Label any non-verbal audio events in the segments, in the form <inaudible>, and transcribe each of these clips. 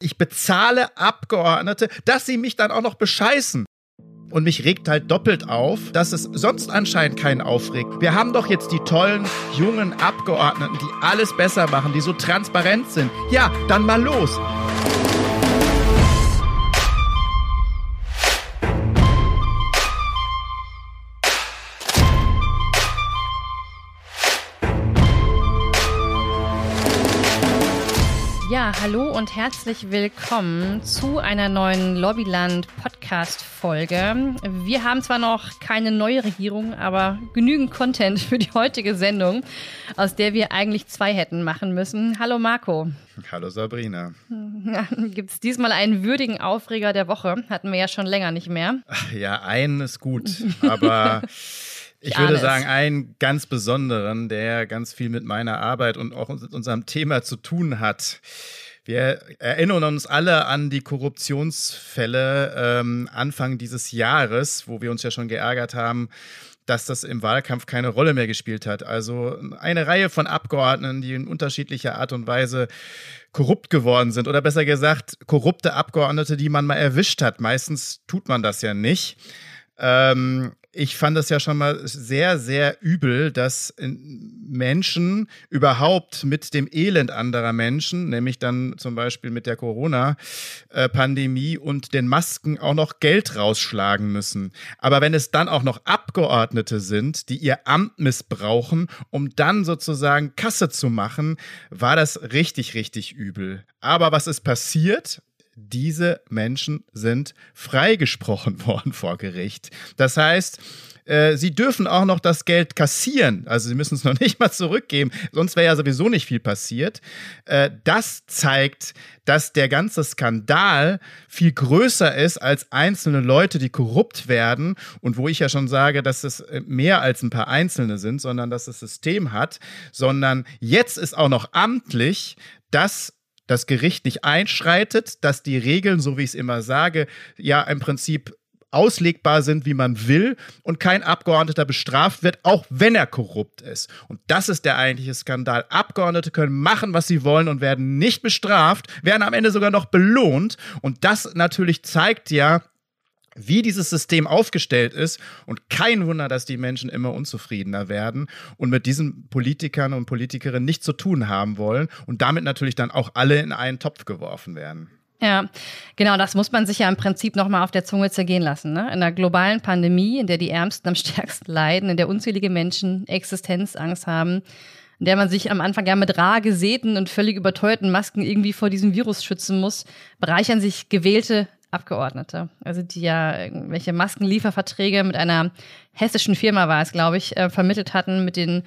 Ich bezahle Abgeordnete, dass sie mich dann auch noch bescheißen. Und mich regt halt doppelt auf, dass es sonst anscheinend keinen aufregt. Wir haben doch jetzt die tollen, jungen Abgeordneten, die alles besser machen, die so transparent sind. Ja, dann mal los. Hallo und herzlich willkommen zu einer neuen Lobbyland Podcast Folge. Wir haben zwar noch keine neue Regierung, aber genügend Content für die heutige Sendung, aus der wir eigentlich zwei hätten machen müssen. Hallo Marco. Hallo Sabrina. <laughs> Gibt es diesmal einen würdigen Aufreger der Woche? Hatten wir ja schon länger nicht mehr. Ja, einen ist gut, aber <laughs> Ich, ich würde sagen, einen ganz besonderen, der ganz viel mit meiner Arbeit und auch mit unserem Thema zu tun hat. Wir erinnern uns alle an die Korruptionsfälle ähm, Anfang dieses Jahres, wo wir uns ja schon geärgert haben, dass das im Wahlkampf keine Rolle mehr gespielt hat. Also eine Reihe von Abgeordneten, die in unterschiedlicher Art und Weise korrupt geworden sind oder besser gesagt korrupte Abgeordnete, die man mal erwischt hat. Meistens tut man das ja nicht. Ähm, ich fand es ja schon mal sehr, sehr übel, dass Menschen überhaupt mit dem Elend anderer Menschen, nämlich dann zum Beispiel mit der Corona-Pandemie und den Masken auch noch Geld rausschlagen müssen. Aber wenn es dann auch noch Abgeordnete sind, die ihr Amt missbrauchen, um dann sozusagen Kasse zu machen, war das richtig, richtig übel. Aber was ist passiert? Diese Menschen sind freigesprochen <laughs> worden vor Gericht. Das heißt, äh, sie dürfen auch noch das Geld kassieren. Also sie müssen es noch <laughs> nicht mal zurückgeben, sonst wäre ja sowieso nicht viel passiert. Äh, das zeigt, dass der ganze Skandal viel größer ist als einzelne Leute, die korrupt werden und wo ich ja schon sage, dass es äh, mehr als ein paar Einzelne sind, sondern dass das System hat, sondern jetzt ist auch noch amtlich, dass das Gericht nicht einschreitet, dass die Regeln, so wie ich es immer sage, ja im Prinzip auslegbar sind, wie man will und kein Abgeordneter bestraft wird, auch wenn er korrupt ist. Und das ist der eigentliche Skandal. Abgeordnete können machen, was sie wollen und werden nicht bestraft, werden am Ende sogar noch belohnt. Und das natürlich zeigt ja, wie dieses System aufgestellt ist und kein Wunder, dass die Menschen immer unzufriedener werden und mit diesen Politikern und Politikerinnen nichts zu tun haben wollen und damit natürlich dann auch alle in einen Topf geworfen werden. Ja, genau, das muss man sich ja im Prinzip nochmal auf der Zunge zergehen lassen. Ne? In einer globalen Pandemie, in der die Ärmsten am <laughs> stärksten leiden, in der unzählige Menschen Existenzangst haben, in der man sich am Anfang ja mit rar gesäten und völlig überteuerten Masken irgendwie vor diesem Virus schützen muss, bereichern sich gewählte Abgeordnete, also die ja irgendwelche Maskenlieferverträge mit einer hessischen Firma war es, glaube ich, äh, vermittelt hatten mit den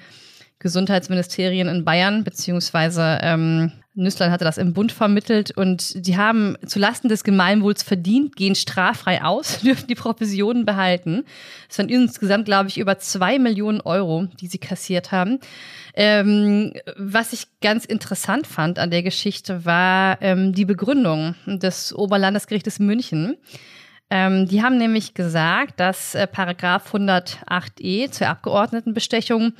Gesundheitsministerien in Bayern, beziehungsweise ähm, Nüsslein hatte das im Bund vermittelt und die haben zulasten des Gemeinwohls verdient, gehen straffrei aus, <laughs> dürfen die Provisionen behalten. Es waren insgesamt, glaube ich, über zwei Millionen Euro, die sie kassiert haben. Ähm, was ich ganz interessant fand an der Geschichte war ähm, die Begründung des Oberlandesgerichtes München. Ähm, die haben nämlich gesagt, dass äh, Paragraph 108e zur Abgeordnetenbestechung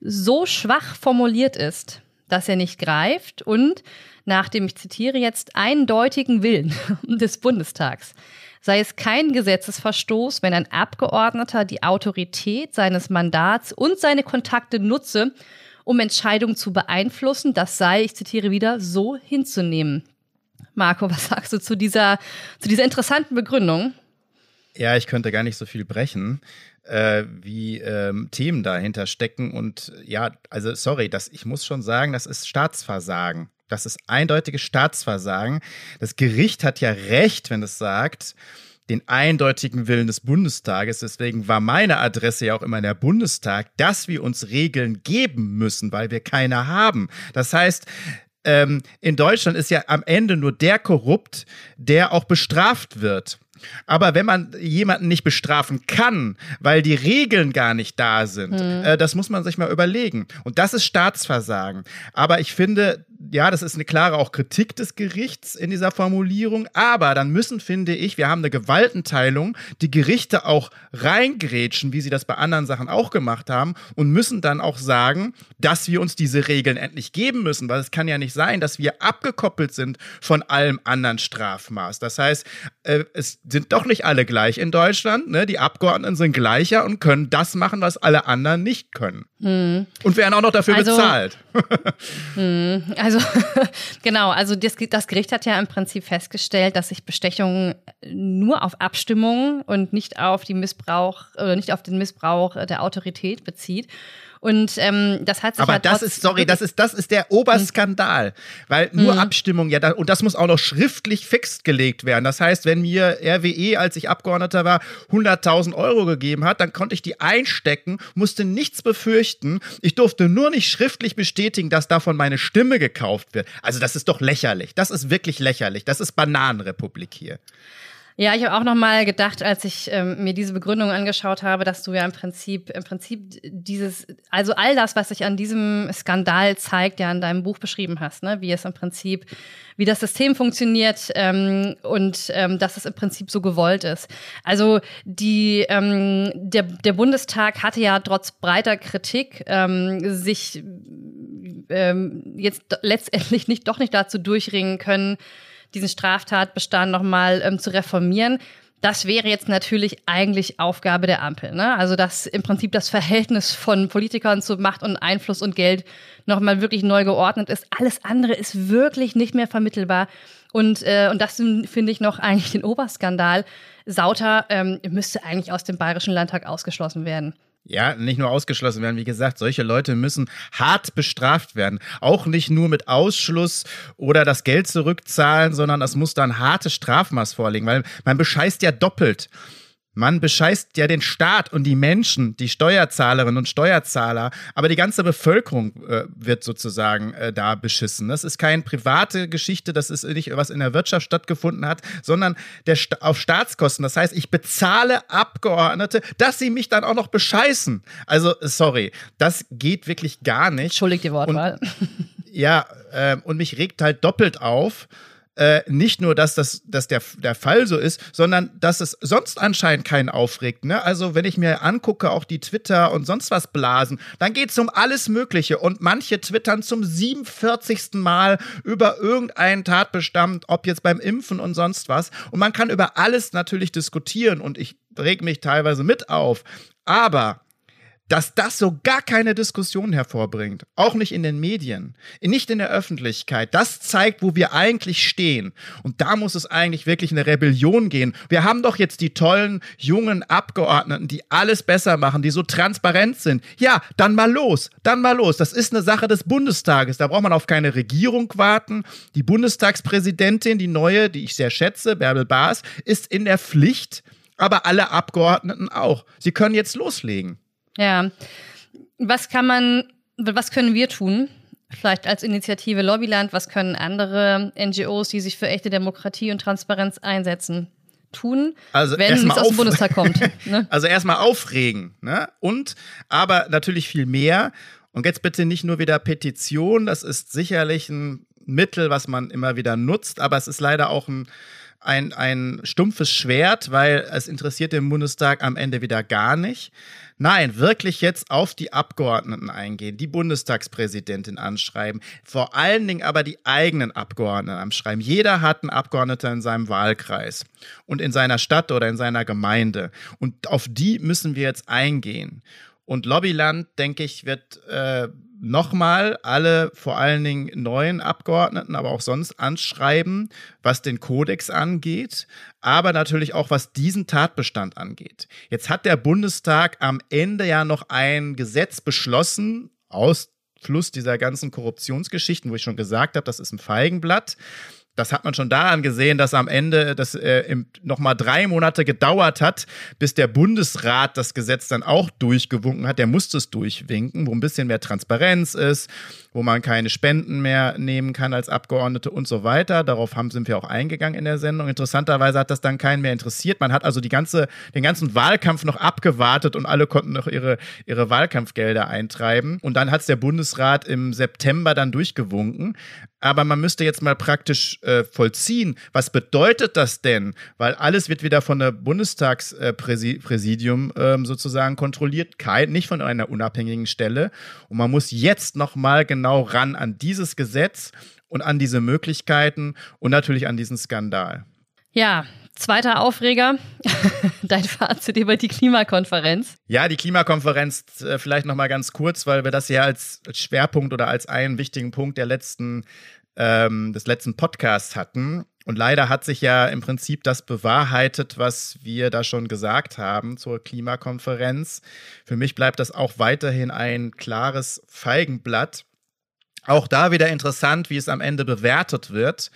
so schwach formuliert ist, dass er nicht greift und nach dem, ich zitiere jetzt, eindeutigen Willen <laughs> des Bundestags sei es kein Gesetzesverstoß, wenn ein Abgeordneter die Autorität seines Mandats und seine Kontakte nutze, um Entscheidungen zu beeinflussen. Das sei, ich zitiere wieder, so hinzunehmen. Marco, was sagst du zu dieser, zu dieser interessanten Begründung? Ja, ich könnte gar nicht so viel brechen, äh, wie ähm, Themen dahinter stecken. Und ja, also sorry, das, ich muss schon sagen, das ist Staatsversagen. Das ist eindeutiges Staatsversagen. Das Gericht hat ja recht, wenn es sagt, den eindeutigen Willen des Bundestages. Deswegen war meine Adresse ja auch immer der Bundestag, dass wir uns Regeln geben müssen, weil wir keine haben. Das heißt, ähm, in Deutschland ist ja am Ende nur der korrupt, der auch bestraft wird. Aber wenn man jemanden nicht bestrafen kann, weil die Regeln gar nicht da sind, mhm. äh, das muss man sich mal überlegen. Und das ist Staatsversagen. Aber ich finde, ja, das ist eine klare auch Kritik des Gerichts in dieser Formulierung. Aber dann müssen, finde ich, wir haben eine Gewaltenteilung, die Gerichte auch reingrätschen, wie sie das bei anderen Sachen auch gemacht haben, und müssen dann auch sagen, dass wir uns diese Regeln endlich geben müssen. Weil es kann ja nicht sein, dass wir abgekoppelt sind von allem anderen Strafmaß. Das heißt, äh, es sind doch nicht alle gleich in Deutschland. Ne? Die Abgeordneten sind gleicher und können das machen, was alle anderen nicht können. Hm. Und werden auch noch dafür also, bezahlt. <laughs> hm, also <laughs> genau, also das, das, Gericht hat ja im Prinzip festgestellt, dass sich Bestechung nur auf Abstimmung und nicht auf die Missbrauch oder nicht auf den Missbrauch der Autorität bezieht. Und ähm, das hat sich Aber ja das ist, sorry, das ist, das ist der Oberskandal. Weil nur mhm. Abstimmung, ja, da, und das muss auch noch schriftlich festgelegt werden. Das heißt, wenn mir RWE, als ich Abgeordneter war, 100.000 Euro gegeben hat, dann konnte ich die einstecken, musste nichts befürchten. Ich durfte nur nicht schriftlich bestätigen, dass davon meine Stimme gekauft wird. Also das ist doch lächerlich. Das ist wirklich lächerlich. Das ist Bananenrepublik hier. Ja, ich habe auch noch mal gedacht, als ich ähm, mir diese Begründung angeschaut habe, dass du ja im Prinzip, im Prinzip dieses, also all das, was sich an diesem Skandal zeigt, ja in deinem Buch beschrieben hast, ne? wie es im Prinzip, wie das System funktioniert ähm, und ähm, dass es im Prinzip so gewollt ist. Also die, ähm, der, der Bundestag hatte ja trotz breiter Kritik ähm, sich ähm, jetzt letztendlich nicht doch nicht dazu durchringen können, diesen Straftatbestand nochmal ähm, zu reformieren. Das wäre jetzt natürlich eigentlich Aufgabe der Ampel. Ne? Also, dass im Prinzip das Verhältnis von Politikern zu Macht und Einfluss und Geld nochmal wirklich neu geordnet ist. Alles andere ist wirklich nicht mehr vermittelbar. Und, äh, und das finde ich noch eigentlich den Oberskandal. Sauter ähm, müsste eigentlich aus dem Bayerischen Landtag ausgeschlossen werden. Ja, nicht nur ausgeschlossen werden. Wie gesagt, solche Leute müssen hart bestraft werden. Auch nicht nur mit Ausschluss oder das Geld zurückzahlen, sondern es muss dann harte Strafmaß vorliegen, weil man bescheißt ja doppelt. Man bescheißt ja den Staat und die Menschen, die Steuerzahlerinnen und Steuerzahler, aber die ganze Bevölkerung äh, wird sozusagen äh, da beschissen. Das ist keine private Geschichte, das ist nicht, was in der Wirtschaft stattgefunden hat, sondern der Sta auf Staatskosten. Das heißt, ich bezahle Abgeordnete, dass sie mich dann auch noch bescheißen. Also, sorry, das geht wirklich gar nicht. Entschuldigt die Wortwahl. Und, ja, äh, und mich regt halt doppelt auf äh, nicht nur, dass das dass der, der Fall so ist, sondern dass es sonst anscheinend keinen aufregt. Ne? Also, wenn ich mir angucke, auch die Twitter und sonst was blasen, dann geht es um alles Mögliche. Und manche twittern zum 47. Mal über irgendeinen Tatbestand, ob jetzt beim Impfen und sonst was. Und man kann über alles natürlich diskutieren und ich reg mich teilweise mit auf. Aber dass das so gar keine Diskussion hervorbringt, auch nicht in den Medien, nicht in der Öffentlichkeit, das zeigt, wo wir eigentlich stehen. Und da muss es eigentlich wirklich eine Rebellion gehen. Wir haben doch jetzt die tollen jungen Abgeordneten, die alles besser machen, die so transparent sind. Ja, dann mal los, dann mal los. Das ist eine Sache des Bundestages. Da braucht man auf keine Regierung warten. Die Bundestagspräsidentin, die neue, die ich sehr schätze, Bärbel Baas, ist in der Pflicht, aber alle Abgeordneten auch. Sie können jetzt loslegen. Ja. Was kann man, was können wir tun? Vielleicht als Initiative Lobbyland, was können andere NGOs, die sich für echte Demokratie und Transparenz einsetzen, tun, also wenn es aus dem Bundestag kommt? <laughs> Ne? Also erstmal aufregen, ne? Und aber natürlich viel mehr. Und jetzt bitte nicht nur wieder Petition, das ist sicherlich ein Mittel, was man immer wieder nutzt, aber es ist leider auch ein ein, ein stumpfes Schwert, weil es interessiert den Bundestag am Ende wieder gar nicht. Nein, wirklich jetzt auf die Abgeordneten eingehen, die Bundestagspräsidentin anschreiben, vor allen Dingen aber die eigenen Abgeordneten anschreiben. Jeder hat einen Abgeordneten in seinem Wahlkreis und in seiner Stadt oder in seiner Gemeinde. Und auf die müssen wir jetzt eingehen. Und Lobbyland, denke ich, wird äh, nochmal alle vor allen Dingen neuen Abgeordneten, aber auch sonst anschreiben, was den Kodex angeht, aber natürlich auch was diesen Tatbestand angeht. Jetzt hat der Bundestag am Ende ja noch ein Gesetz beschlossen, aus Fluss dieser ganzen Korruptionsgeschichten, wo ich schon gesagt habe, das ist ein Feigenblatt das hat man schon daran gesehen, dass am Ende das äh, nochmal drei Monate gedauert hat, bis der Bundesrat das Gesetz dann auch durchgewunken hat. Der musste es durchwinken, wo ein bisschen mehr Transparenz ist, wo man keine Spenden mehr nehmen kann als Abgeordnete und so weiter. Darauf haben, sind wir auch eingegangen in der Sendung. Interessanterweise hat das dann keinen mehr interessiert. Man hat also die ganze, den ganzen Wahlkampf noch abgewartet und alle konnten noch ihre, ihre Wahlkampfgelder eintreiben. Und dann hat es der Bundesrat im September dann durchgewunken. Aber man müsste jetzt mal praktisch äh, vollziehen. Was bedeutet das denn? Weil alles wird wieder von der Bundestagspräsidium äh, ähm, sozusagen kontrolliert, kein, nicht von einer unabhängigen Stelle. Und man muss jetzt noch mal genau ran an dieses Gesetz und an diese Möglichkeiten und natürlich an diesen Skandal. Ja, Zweiter Aufreger, <laughs> dein Fazit über die Klimakonferenz. Ja, die Klimakonferenz äh, vielleicht noch mal ganz kurz, weil wir das ja als Schwerpunkt oder als einen wichtigen Punkt der letzten, ähm, des letzten Podcasts hatten. Und leider hat sich ja im Prinzip das bewahrheitet, was wir da schon gesagt haben zur Klimakonferenz. Für mich bleibt das auch weiterhin ein klares Feigenblatt. Auch da wieder interessant, wie es am Ende bewertet wird.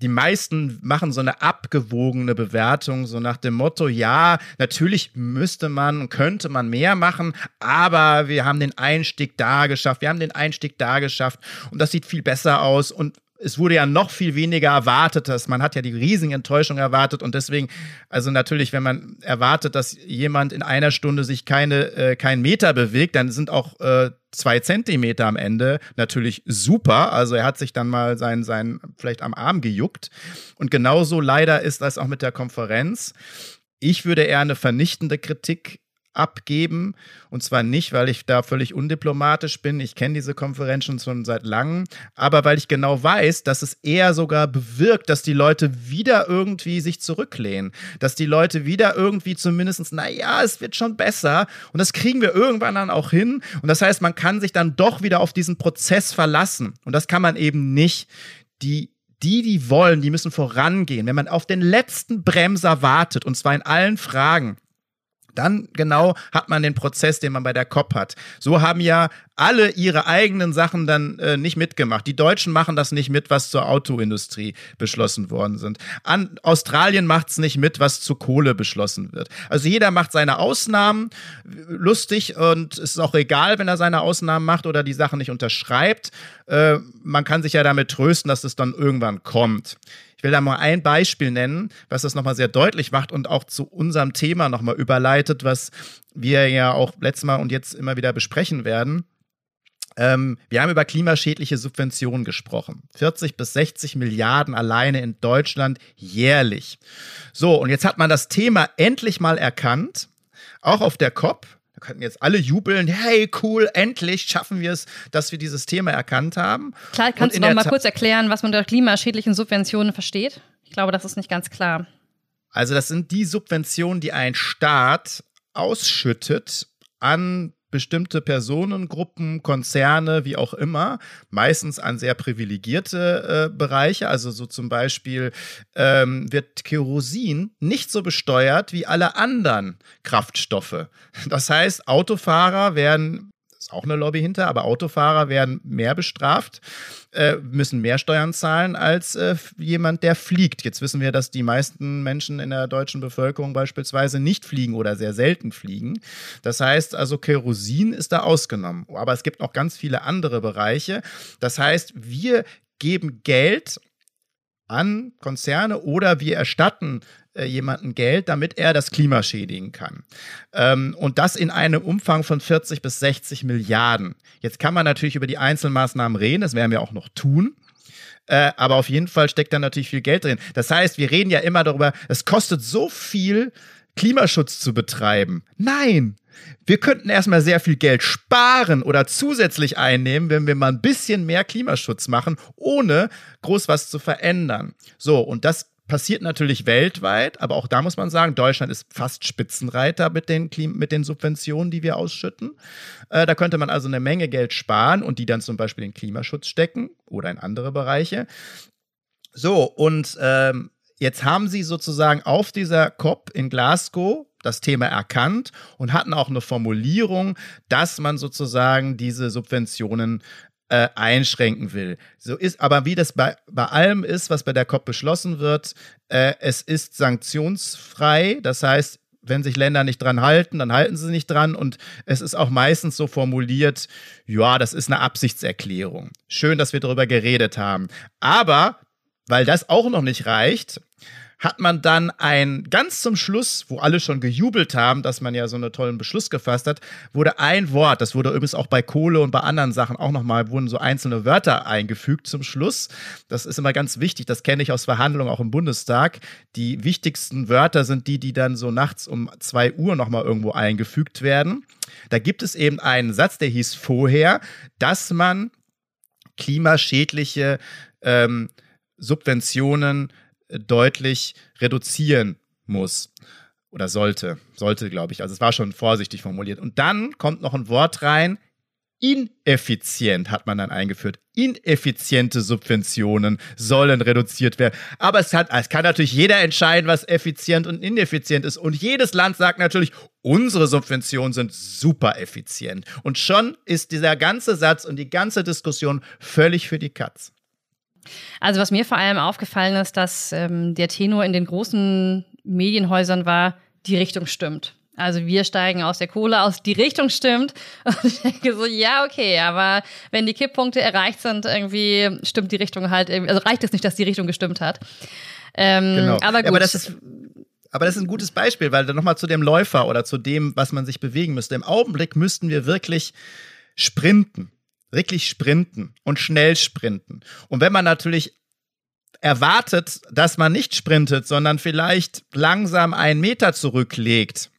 Die meisten machen so eine abgewogene Bewertung, so nach dem Motto, ja, natürlich müsste man, könnte man mehr machen, aber wir haben den Einstieg da geschafft, wir haben den Einstieg da geschafft und das sieht viel besser aus und es wurde ja noch viel weniger erwartet. Dass man hat ja die riesige Enttäuschung erwartet und deswegen, also natürlich, wenn man erwartet, dass jemand in einer Stunde sich keine, äh, keinen Meter bewegt, dann sind auch äh, zwei Zentimeter am Ende natürlich super. Also er hat sich dann mal sein, sein vielleicht am Arm gejuckt. Und genauso leider ist das auch mit der Konferenz. Ich würde eher eine vernichtende Kritik abgeben. Und zwar nicht, weil ich da völlig undiplomatisch bin. Ich kenne diese Konferenzen schon seit langem. Aber weil ich genau weiß, dass es eher sogar bewirkt, dass die Leute wieder irgendwie sich zurücklehnen. Dass die Leute wieder irgendwie zumindest, naja, es wird schon besser. Und das kriegen wir irgendwann dann auch hin. Und das heißt, man kann sich dann doch wieder auf diesen Prozess verlassen. Und das kann man eben nicht. Die die, die wollen, die müssen vorangehen. Wenn man auf den letzten Bremser wartet, und zwar in allen Fragen, dann genau hat man den Prozess, den man bei der COP hat. So haben ja alle ihre eigenen Sachen dann äh, nicht mitgemacht. Die Deutschen machen das nicht mit, was zur Autoindustrie beschlossen worden sind. An Australien macht es nicht mit, was zu Kohle beschlossen wird. Also jeder macht seine Ausnahmen lustig und es ist auch egal, wenn er seine Ausnahmen macht oder die Sachen nicht unterschreibt. Äh, man kann sich ja damit trösten, dass es dann irgendwann kommt. Ich will da mal ein Beispiel nennen, was das nochmal sehr deutlich macht und auch zu unserem Thema nochmal überleitet, was wir ja auch letztes Mal und jetzt immer wieder besprechen werden. Ähm, wir haben über klimaschädliche Subventionen gesprochen. 40 bis 60 Milliarden alleine in Deutschland jährlich. So, und jetzt hat man das Thema endlich mal erkannt, auch auf der COP. Da könnten jetzt alle jubeln, hey, cool, endlich schaffen wir es, dass wir dieses Thema erkannt haben. Klar, kannst du noch mal kurz erklären, was man unter klimaschädlichen Subventionen versteht? Ich glaube, das ist nicht ganz klar. Also, das sind die Subventionen, die ein Staat ausschüttet an bestimmte Personengruppen, Konzerne, wie auch immer, meistens an sehr privilegierte äh, Bereiche. Also so zum Beispiel ähm, wird Kerosin nicht so besteuert wie alle anderen Kraftstoffe. Das heißt, Autofahrer werden ist auch eine Lobby hinter, aber Autofahrer werden mehr bestraft, äh, müssen mehr Steuern zahlen als äh, jemand, der fliegt. Jetzt wissen wir, dass die meisten Menschen in der deutschen Bevölkerung beispielsweise nicht fliegen oder sehr selten fliegen. Das heißt also, Kerosin ist da ausgenommen. Aber es gibt noch ganz viele andere Bereiche. Das heißt, wir geben Geld an Konzerne oder wir erstatten äh, jemanden Geld, damit er das Klima schädigen kann. Ähm, und das in einem Umfang von 40 bis 60 Milliarden. Jetzt kann man natürlich über die Einzelmaßnahmen reden, das werden wir auch noch tun. Äh, aber auf jeden Fall steckt da natürlich viel Geld drin. Das heißt, wir reden ja immer darüber, es kostet so viel, Klimaschutz zu betreiben. Nein, wir könnten erstmal sehr viel Geld sparen oder zusätzlich einnehmen, wenn wir mal ein bisschen mehr Klimaschutz machen, ohne groß was zu verändern. So, und das passiert natürlich weltweit, aber auch da muss man sagen, Deutschland ist fast Spitzenreiter mit den, Klim mit den Subventionen, die wir ausschütten. Äh, da könnte man also eine Menge Geld sparen und die dann zum Beispiel in Klimaschutz stecken oder in andere Bereiche. So, und ähm, jetzt haben sie sozusagen auf dieser COP in Glasgow das Thema erkannt und hatten auch eine Formulierung, dass man sozusagen diese Subventionen äh, einschränken will. So ist, aber wie das bei, bei allem ist, was bei der COP beschlossen wird, äh, es ist sanktionsfrei. Das heißt, wenn sich Länder nicht dran halten, dann halten sie nicht dran. Und es ist auch meistens so formuliert, ja, das ist eine Absichtserklärung. Schön, dass wir darüber geredet haben. Aber, weil das auch noch nicht reicht, hat man dann ein, ganz zum Schluss, wo alle schon gejubelt haben, dass man ja so einen tollen Beschluss gefasst hat, wurde ein Wort, das wurde übrigens auch bei Kohle und bei anderen Sachen auch nochmal, wurden so einzelne Wörter eingefügt zum Schluss. Das ist immer ganz wichtig, das kenne ich aus Verhandlungen auch im Bundestag. Die wichtigsten Wörter sind die, die dann so nachts um zwei Uhr nochmal irgendwo eingefügt werden. Da gibt es eben einen Satz, der hieß vorher, dass man klimaschädliche ähm, Subventionen deutlich reduzieren muss oder sollte. Sollte, glaube ich. Also es war schon vorsichtig formuliert. Und dann kommt noch ein Wort rein. Ineffizient hat man dann eingeführt. Ineffiziente Subventionen sollen reduziert werden. Aber es, hat, es kann natürlich jeder entscheiden, was effizient und ineffizient ist. Und jedes Land sagt natürlich, unsere Subventionen sind super effizient. Und schon ist dieser ganze Satz und die ganze Diskussion völlig für die Katz. Also was mir vor allem aufgefallen ist, dass ähm, der Tenor in den großen Medienhäusern war, die Richtung stimmt. Also wir steigen aus der Kohle aus, die Richtung stimmt. <laughs> Und ich denke so, ja, okay, aber wenn die Kipppunkte erreicht sind, irgendwie stimmt die Richtung halt, also reicht es nicht, dass die Richtung gestimmt hat. Ähm, genau. Aber gut. aber das ist aber das ist ein gutes Beispiel, weil dann nochmal zu dem Läufer oder zu dem, was man sich bewegen müsste. Im Augenblick müssten wir wirklich sprinten wirklich sprinten und schnell sprinten. Und wenn man natürlich erwartet, dass man nicht sprintet, sondern vielleicht langsam einen Meter zurücklegt,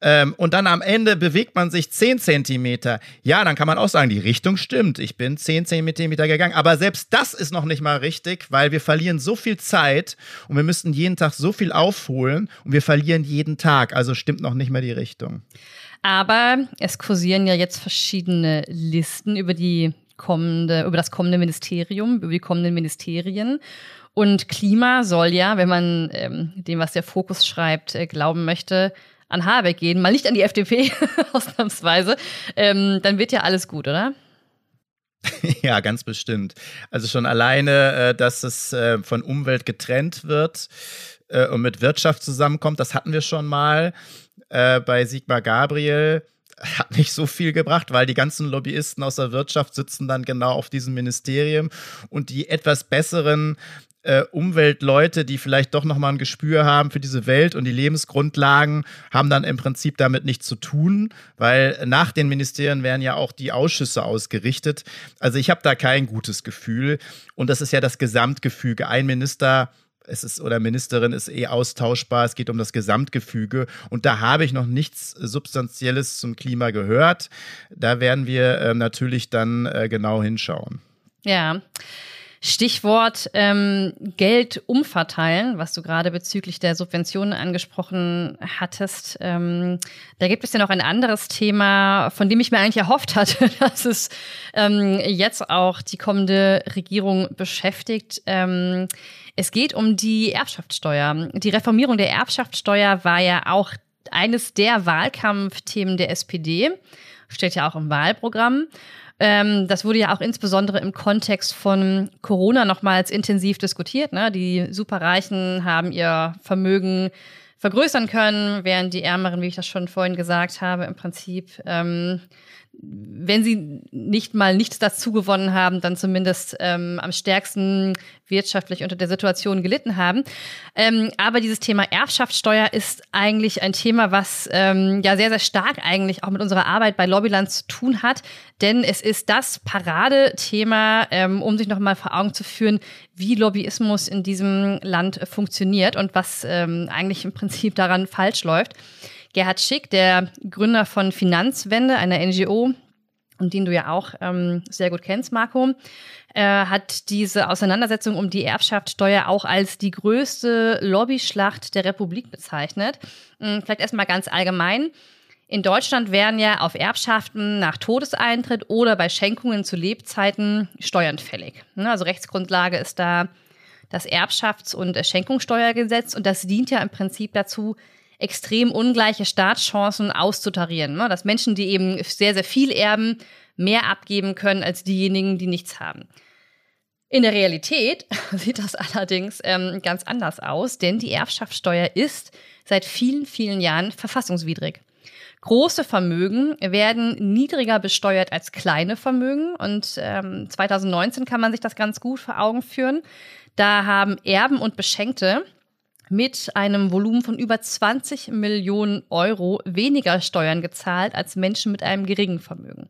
ähm, und dann am Ende bewegt man sich 10 Zentimeter. Ja, dann kann man auch sagen, die Richtung stimmt. Ich bin 10 Zentimeter gegangen. Aber selbst das ist noch nicht mal richtig, weil wir verlieren so viel Zeit und wir müssen jeden Tag so viel aufholen und wir verlieren jeden Tag. Also stimmt noch nicht mehr die Richtung. Aber es kursieren ja jetzt verschiedene Listen über die kommende, über das kommende Ministerium, über die kommenden Ministerien. Und Klima soll ja, wenn man ähm, dem, was der Fokus schreibt, äh, glauben möchte, an Habeck gehen, mal nicht an die FDP, <laughs> ausnahmsweise, ähm, dann wird ja alles gut, oder? <laughs> Ja, ganz bestimmt. Also schon alleine, äh, dass es äh, von Umwelt getrennt wird äh, und mit Wirtschaft zusammenkommt, das hatten wir schon mal äh, bei Sigmar Gabriel hat nicht so viel gebracht, weil die ganzen Lobbyisten aus der Wirtschaft sitzen dann genau auf diesem Ministerium und die etwas besseren äh, Umweltleute, die vielleicht doch noch mal ein Gespür haben für diese Welt und die Lebensgrundlagen, haben dann im Prinzip damit nichts zu tun, weil nach den Ministerien werden ja auch die Ausschüsse ausgerichtet. Also ich habe da kein gutes Gefühl und das ist ja das Gesamtgefüge. Ein Minister es ist oder Ministerin ist eh austauschbar. Es geht um das Gesamtgefüge. Und da habe ich noch nichts Substanzielles zum Klima gehört. Da werden wir äh, natürlich dann äh, genau hinschauen. Ja. Stichwort ähm, Geld umverteilen, was du gerade bezüglich der Subventionen angesprochen hattest. Ähm, da gibt es ja noch ein anderes Thema, von dem ich mir eigentlich erhofft hatte, <laughs> dass es ähm, jetzt auch die kommende Regierung beschäftigt. Ähm, es geht um die Erbschaftssteuer. Die Reformierung der Erbschaftssteuer war ja auch eines der Wahlkampfthemen der SPD, steht ja auch im Wahlprogramm. Ähm, das wurde ja auch insbesondere im Kontext von Corona nochmals intensiv diskutiert. Ne? Die Superreichen haben ihr Vermögen vergrößern können, während die Ärmeren, wie ich das schon vorhin gesagt habe, im Prinzip ähm, wenn sie nicht mal nichts dazu gewonnen haben, dann zumindest ähm, am stärksten wirtschaftlich unter der Situation gelitten haben. Ähm, aber dieses Thema Erbschaftssteuer ist eigentlich ein Thema, was ähm, ja sehr, sehr stark eigentlich auch mit unserer Arbeit bei Lobbyland zu tun hat. Denn es ist das Paradethema, ähm, um sich nochmal vor Augen zu führen, wie Lobbyismus in diesem Land funktioniert und was ähm, eigentlich im Prinzip daran falsch läuft. Gerhard Schick, der Gründer von Finanzwende, einer NGO, und den du ja auch ähm, sehr gut kennst, Marco, äh, hat diese Auseinandersetzung um die Erbschaftssteuer auch als die größte Lobbyschlacht der Republik bezeichnet. Ähm, vielleicht erstmal ganz allgemein. In Deutschland werden ja auf Erbschaften nach Todeseintritt oder bei Schenkungen zu Lebzeiten Steuern fällig. Ne, also Rechtsgrundlage ist da das Erbschafts- und Schenkungssteuergesetz und das dient ja im Prinzip dazu, extrem ungleiche Startchancen auszutarieren. Ne? Dass Menschen, die eben sehr, sehr viel erben, mehr abgeben können als diejenigen, die nichts haben. In der Realität <laughs> sieht das allerdings ähm, ganz anders aus, denn die Erbschaftssteuer ist seit vielen, vielen Jahren verfassungswidrig. Große Vermögen werden niedriger besteuert als kleine Vermögen und ähm, 2019 kann man sich das ganz gut vor Augen führen. Da haben Erben und Beschenkte mit einem Volumen von über 20 Millionen Euro weniger Steuern gezahlt als Menschen mit einem geringen Vermögen.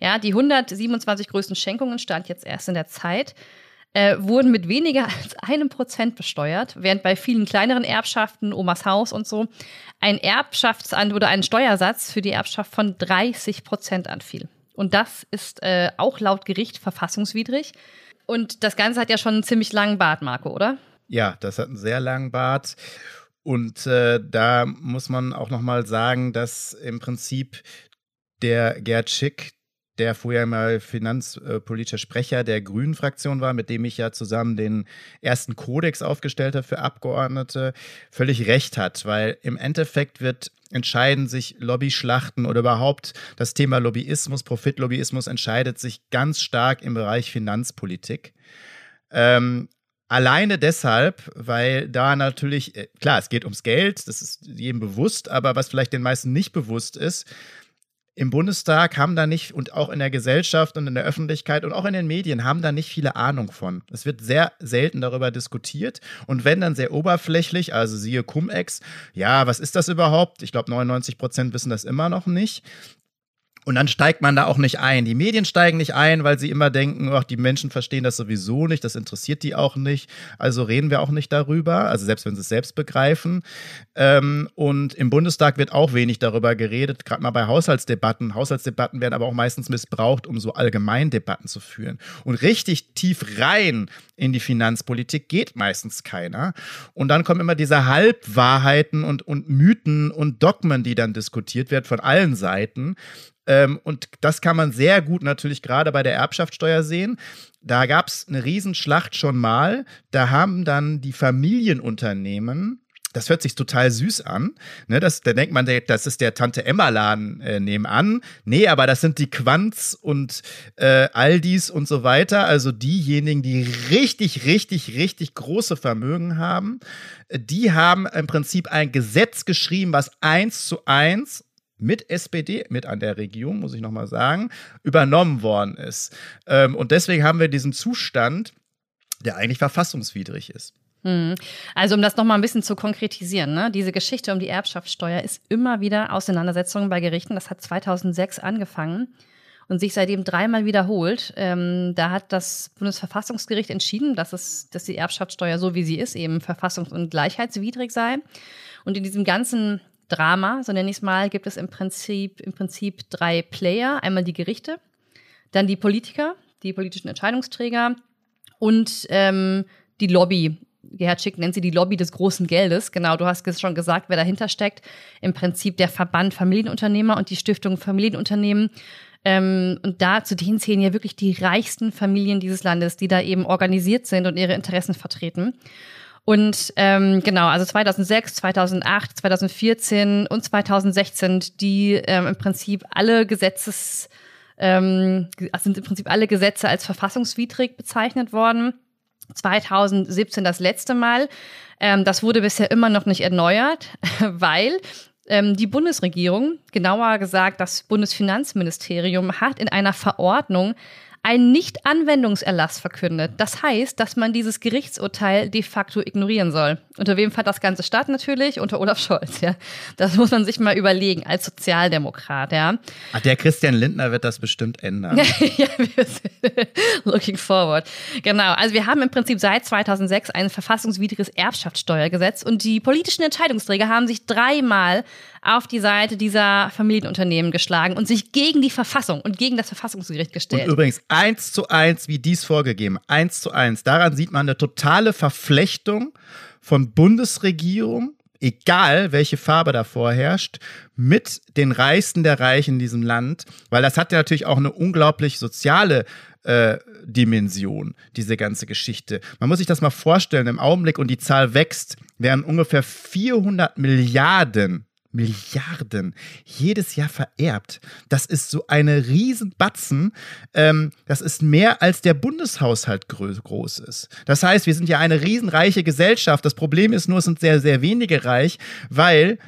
Ja, die 127 größten Schenkungen stand jetzt erst in der Zeit, äh, wurden mit weniger als einem Prozent besteuert, während bei vielen kleineren Erbschaften, Omas Haus und so, ein Erbschaftsan oder ein Steuersatz für die Erbschaft von 30 Prozent anfiel. Und das ist äh, auch laut Gericht verfassungswidrig. Und das Ganze hat ja schon einen ziemlich langen Bart, Marco, oder? Ja, das hat einen sehr langen Bart. Und äh, da muss man auch noch mal sagen, dass im Prinzip der Gerd Schick, der vorher mal finanzpolitischer Sprecher der Grünen-Fraktion war, mit dem ich ja zusammen den ersten Kodex aufgestellt habe für Abgeordnete, völlig recht hat, weil im Endeffekt wird entscheiden sich Lobbyschlachten oder überhaupt das Thema Lobbyismus, Profitlobbyismus entscheidet sich ganz stark im Bereich Finanzpolitik. Ähm, Alleine deshalb, weil da natürlich, äh, klar, es geht ums Geld, das ist jedem bewusst, aber was vielleicht den meisten nicht bewusst ist, im Bundestag haben da nicht und auch in der Gesellschaft und in der Öffentlichkeit und auch in den Medien haben da nicht viele Ahnung von. Es wird sehr selten darüber diskutiert und wenn dann sehr oberflächlich, also siehe Cum-Ex, ja, was ist das überhaupt? Ich glaube, 99 Prozent wissen das immer noch nicht. Und dann steigt man da auch nicht ein. Die Medien steigen nicht ein, weil sie immer denken, ach, die Menschen verstehen das sowieso nicht, das interessiert die auch nicht. Also reden wir auch nicht darüber, also selbst wenn sie es selbst begreifen. Ähm, und im Bundestag wird auch wenig darüber geredet, gerade mal bei Haushaltsdebatten. Haushaltsdebatten werden aber auch meistens missbraucht, um so Allgemeindebatten zu führen. Und richtig tief rein in die Finanzpolitik geht meistens keiner. Und dann kommen immer diese Halbwahrheiten und, und Mythen und Dogmen, die dann diskutiert werden von allen Seiten. Ähm, und das kann man sehr gut natürlich gerade bei der Erbschaftssteuer sehen. Da gab es eine Riesenschlacht schon mal. Da haben dann die Familienunternehmen das hört sich total süß an. Ne, das, da denkt man, das ist der Tante Emma-Laden äh, nebenan. Nee, aber das sind die Quants und äh, Aldis und so weiter. Also diejenigen, die richtig, richtig, richtig große Vermögen haben. Die haben im Prinzip ein Gesetz geschrieben, was eins zu eins mit SPD, mit an der Regierung, muss ich nochmal sagen, übernommen worden ist. Ähm, und deswegen haben wir diesen Zustand, der eigentlich verfassungswidrig ist. Hm. Also um das nochmal ein bisschen zu konkretisieren, ne? diese Geschichte um die Erbschaftssteuer ist immer wieder Auseinandersetzungen bei Gerichten. Das hat 2006 angefangen und sich seitdem dreimal wiederholt. Ähm, da hat das Bundesverfassungsgericht entschieden, dass, es, dass die Erbschaftssteuer so wie sie ist eben verfassungs- und gleichheitswidrig sei. Und in diesem ganzen Drama, so nenne ich es mal, gibt es im Prinzip, im Prinzip drei Player. Einmal die Gerichte, dann die Politiker, die politischen Entscheidungsträger und ähm, die Lobby. Gerhard Schick nennt sie die Lobby des großen Geldes. Genau, du hast schon gesagt, wer dahinter steckt. Im Prinzip der Verband Familienunternehmer und die Stiftung Familienunternehmen. Ähm, und da zu denen zählen ja wirklich die reichsten Familien dieses Landes, die da eben organisiert sind und ihre Interessen vertreten. Und ähm, genau, also 2006, 2008, 2014 und 2016, die ähm, im Prinzip alle Gesetzes, ähm, sind im Prinzip alle Gesetze als verfassungswidrig bezeichnet worden. 2017 das letzte Mal. Ähm, das wurde bisher immer noch nicht erneuert, <laughs> weil ähm, die Bundesregierung, genauer gesagt das Bundesfinanzministerium, hat in einer Verordnung einen Nicht-Anwendungserlass verkündet. Das heißt, dass man dieses Gerichtsurteil de facto ignorieren soll. Unter wem fand das Ganze statt natürlich? Unter Olaf Scholz, ja. Das muss man sich mal überlegen als Sozialdemokrat, ja. Ach, der Christian Lindner wird das bestimmt ändern. <laughs> ja, <laughs> looking forward. Genau. Also wir haben im Prinzip seit 2006 ein verfassungswidriges Erbschaftssteuergesetz und die politischen Entscheidungsträger haben sich dreimal auf die Seite dieser Familienunternehmen geschlagen und sich gegen die Verfassung und gegen das Verfassungsgericht gestellt. Und übrigens eins zu eins, wie dies vorgegeben, eins zu eins. Daran sieht man eine totale Verflechtung von Bundesregierung, egal welche Farbe da vorherrscht, mit den Reichsten der Reichen in diesem Land, weil das hat ja natürlich auch eine unglaublich soziale äh, Dimension, diese ganze Geschichte. Man muss sich das mal vorstellen, im Augenblick und die Zahl wächst, werden ungefähr 400 Milliarden Milliarden jedes Jahr vererbt. Das ist so eine Riesenbatzen. Ähm, das ist mehr als der Bundeshaushalt groß ist. Das heißt, wir sind ja eine riesenreiche Gesellschaft. Das Problem ist nur, es sind sehr, sehr wenige reich, weil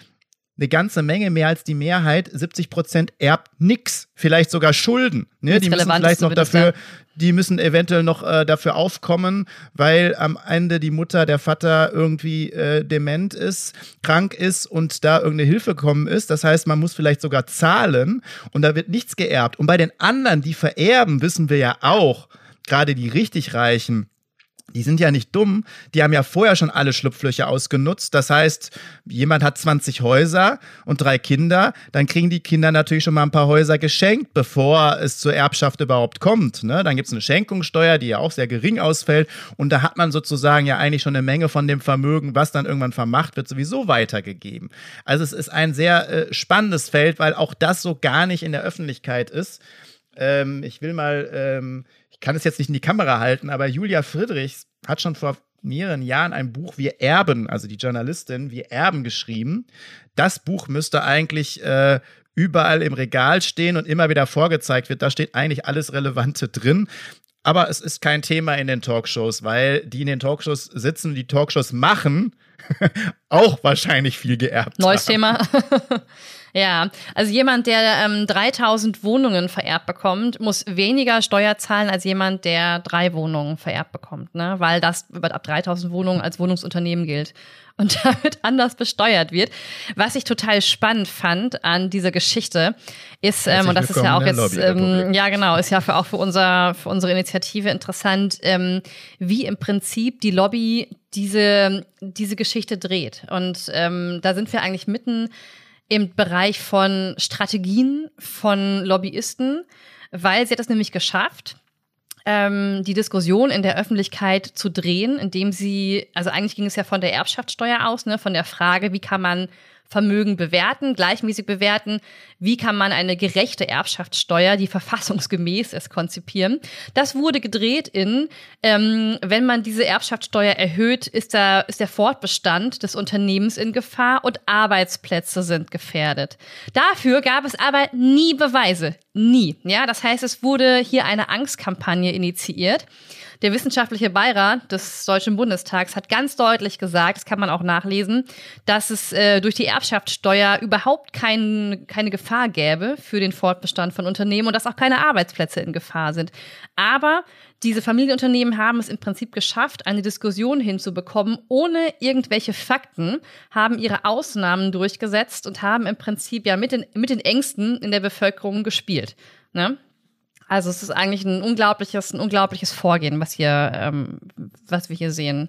eine ganze Menge, mehr als die Mehrheit, 70 Prozent erbt nix, vielleicht sogar Schulden. Ne? Die müssen vielleicht noch dafür, die müssen eventuell noch äh, dafür aufkommen, weil am Ende die Mutter, der Vater irgendwie äh, dement ist, krank ist und da irgendeine Hilfe gekommen ist. Das heißt, man muss vielleicht sogar zahlen und da wird nichts geerbt. Und bei den anderen, die vererben, wissen wir ja auch, gerade die richtig Reichen, die sind ja nicht dumm, die haben ja vorher schon alle Schlupflöcher ausgenutzt. Das heißt, jemand hat 20 Häuser und drei Kinder, dann kriegen die Kinder natürlich schon mal ein paar Häuser geschenkt, bevor es zur Erbschaft überhaupt kommt. Ne? Dann gibt es eine Schenkungssteuer, die ja auch sehr gering ausfällt und da hat man sozusagen ja eigentlich schon eine Menge von dem Vermögen, was dann irgendwann vermacht wird, sowieso weitergegeben. Also es ist ein sehr äh, spannendes Feld, weil auch das so gar nicht in der Öffentlichkeit ist. Ähm, ich will mal... Ähm, ich kann es jetzt nicht in die Kamera halten, aber Julia Friedrichs hat schon vor mehreren Jahren ein Buch Wir erben, also die Journalistin Wir erben geschrieben. Das Buch müsste eigentlich äh, überall im Regal stehen und immer wieder vorgezeigt wird. Da steht eigentlich alles Relevante drin. Aber es ist kein Thema in den Talkshows, weil die in den Talkshows sitzen, die Talkshows machen, <laughs> auch wahrscheinlich viel geerbt. Neues haben. Thema. <laughs> Ja, also jemand, der ähm, 3000 Wohnungen vererbt bekommt, muss weniger Steuer zahlen als jemand, der drei Wohnungen vererbt bekommt, ne? weil das ab 3000 Wohnungen als Wohnungsunternehmen gilt <laughs> und damit anders besteuert wird. Was ich total spannend fand an dieser Geschichte ist, ähm, und das ist ja auch jetzt, ähm, ja genau, ist ja für, auch für, unser, für unsere Initiative interessant, ähm, wie im Prinzip die Lobby diese, diese Geschichte dreht. Und ähm, da sind wir eigentlich mitten im Bereich von Strategien von Lobbyisten, weil sie hat es nämlich geschafft, ähm, die Diskussion in der Öffentlichkeit zu drehen, indem sie, also eigentlich ging es ja von der Erbschaftssteuer aus, ne, von der Frage, wie kann man Vermögen bewerten, gleichmäßig bewerten. Wie kann man eine gerechte Erbschaftssteuer, die verfassungsgemäß ist, konzipieren? Das wurde gedreht in, ähm, wenn man diese Erbschaftssteuer erhöht, ist, da, ist der Fortbestand des Unternehmens in Gefahr und Arbeitsplätze sind gefährdet. Dafür gab es aber nie Beweise. Nie. Ja, das heißt, es wurde hier eine Angstkampagne initiiert. Der wissenschaftliche Beirat des Deutschen Bundestags hat ganz deutlich gesagt, das kann man auch nachlesen, dass es äh, durch die Erbschaftssteuer überhaupt kein, keine Gefahr gäbe für den Fortbestand von Unternehmen und dass auch keine Arbeitsplätze in Gefahr sind. Aber diese Familienunternehmen haben es im Prinzip geschafft, eine Diskussion hinzubekommen, ohne irgendwelche Fakten, haben ihre Ausnahmen durchgesetzt und haben im Prinzip ja mit den, mit den Ängsten in der Bevölkerung gespielt. Ne? Also es ist eigentlich ein unglaubliches, ein unglaubliches Vorgehen, was hier, ähm, was wir hier sehen.